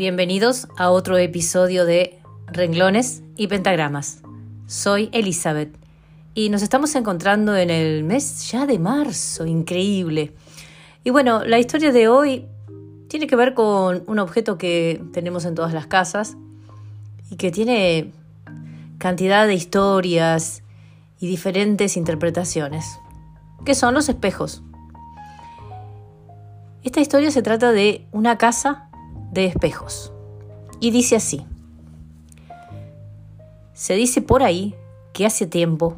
Bienvenidos a otro episodio de Renglones y Pentagramas. Soy Elizabeth y nos estamos encontrando en el mes ya de marzo, increíble. Y bueno, la historia de hoy tiene que ver con un objeto que tenemos en todas las casas y que tiene cantidad de historias y diferentes interpretaciones, que son los espejos. Esta historia se trata de una casa de espejos y dice así. Se dice por ahí que hace tiempo,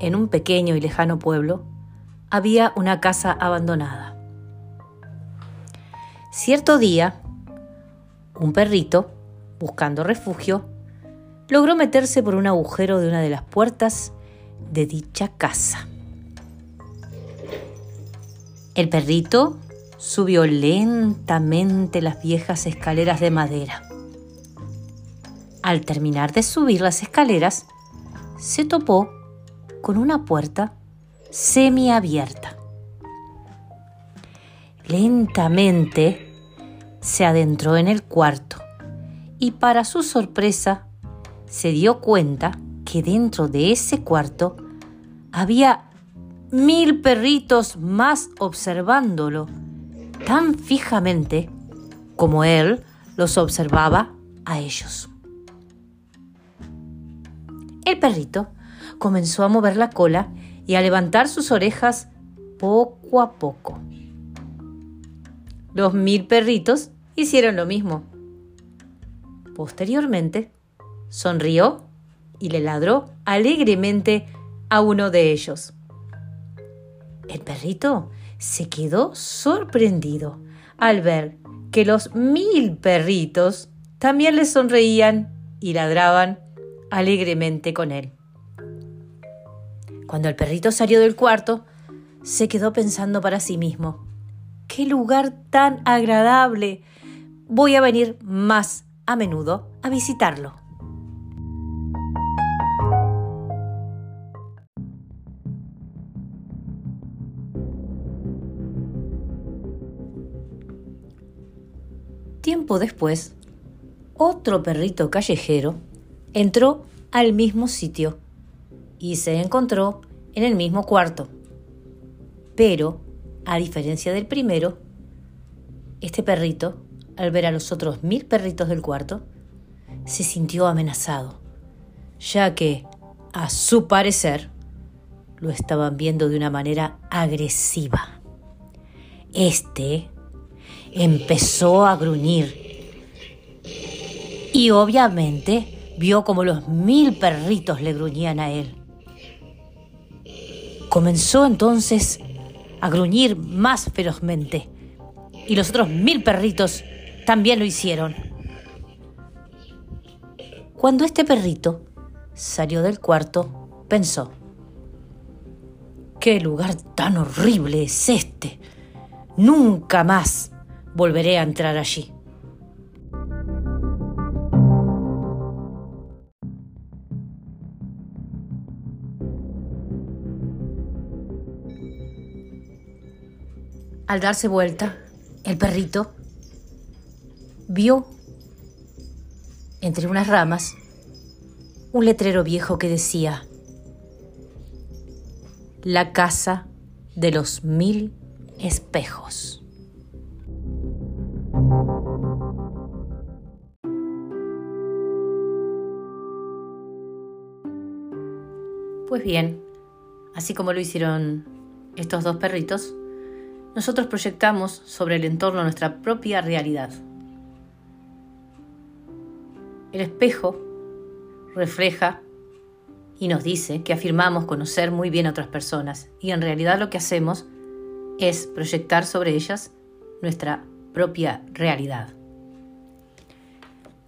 en un pequeño y lejano pueblo, había una casa abandonada. Cierto día, un perrito, buscando refugio, logró meterse por un agujero de una de las puertas de dicha casa. El perrito subió lentamente las viejas escaleras de madera. Al terminar de subir las escaleras, se topó con una puerta semiabierta. Lentamente se adentró en el cuarto y para su sorpresa se dio cuenta que dentro de ese cuarto había mil perritos más observándolo tan fijamente como él los observaba a ellos. El perrito comenzó a mover la cola y a levantar sus orejas poco a poco. Los mil perritos hicieron lo mismo. Posteriormente, sonrió y le ladró alegremente a uno de ellos. El perrito se quedó sorprendido al ver que los mil perritos también le sonreían y ladraban alegremente con él. Cuando el perrito salió del cuarto, se quedó pensando para sí mismo, ¡qué lugar tan agradable! Voy a venir más a menudo a visitarlo. Tiempo después, otro perrito callejero entró al mismo sitio y se encontró en el mismo cuarto. Pero, a diferencia del primero, este perrito, al ver a los otros mil perritos del cuarto, se sintió amenazado, ya que, a su parecer, lo estaban viendo de una manera agresiva. Este empezó a gruñir. Y obviamente vio como los mil perritos le gruñían a él. Comenzó entonces a gruñir más ferozmente. Y los otros mil perritos también lo hicieron. Cuando este perrito salió del cuarto, pensó, ¿qué lugar tan horrible es este? Nunca más volveré a entrar allí. Al darse vuelta, el perrito vio entre unas ramas un letrero viejo que decía, La casa de los mil espejos. Pues bien, así como lo hicieron estos dos perritos, nosotros proyectamos sobre el entorno nuestra propia realidad. El espejo refleja y nos dice que afirmamos conocer muy bien a otras personas y en realidad lo que hacemos es proyectar sobre ellas nuestra propia realidad.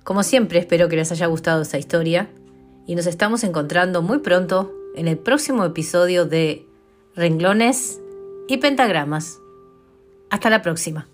Como siempre espero que les haya gustado esta historia y nos estamos encontrando muy pronto en el próximo episodio de Renglones y Pentagramas. Hasta la próxima.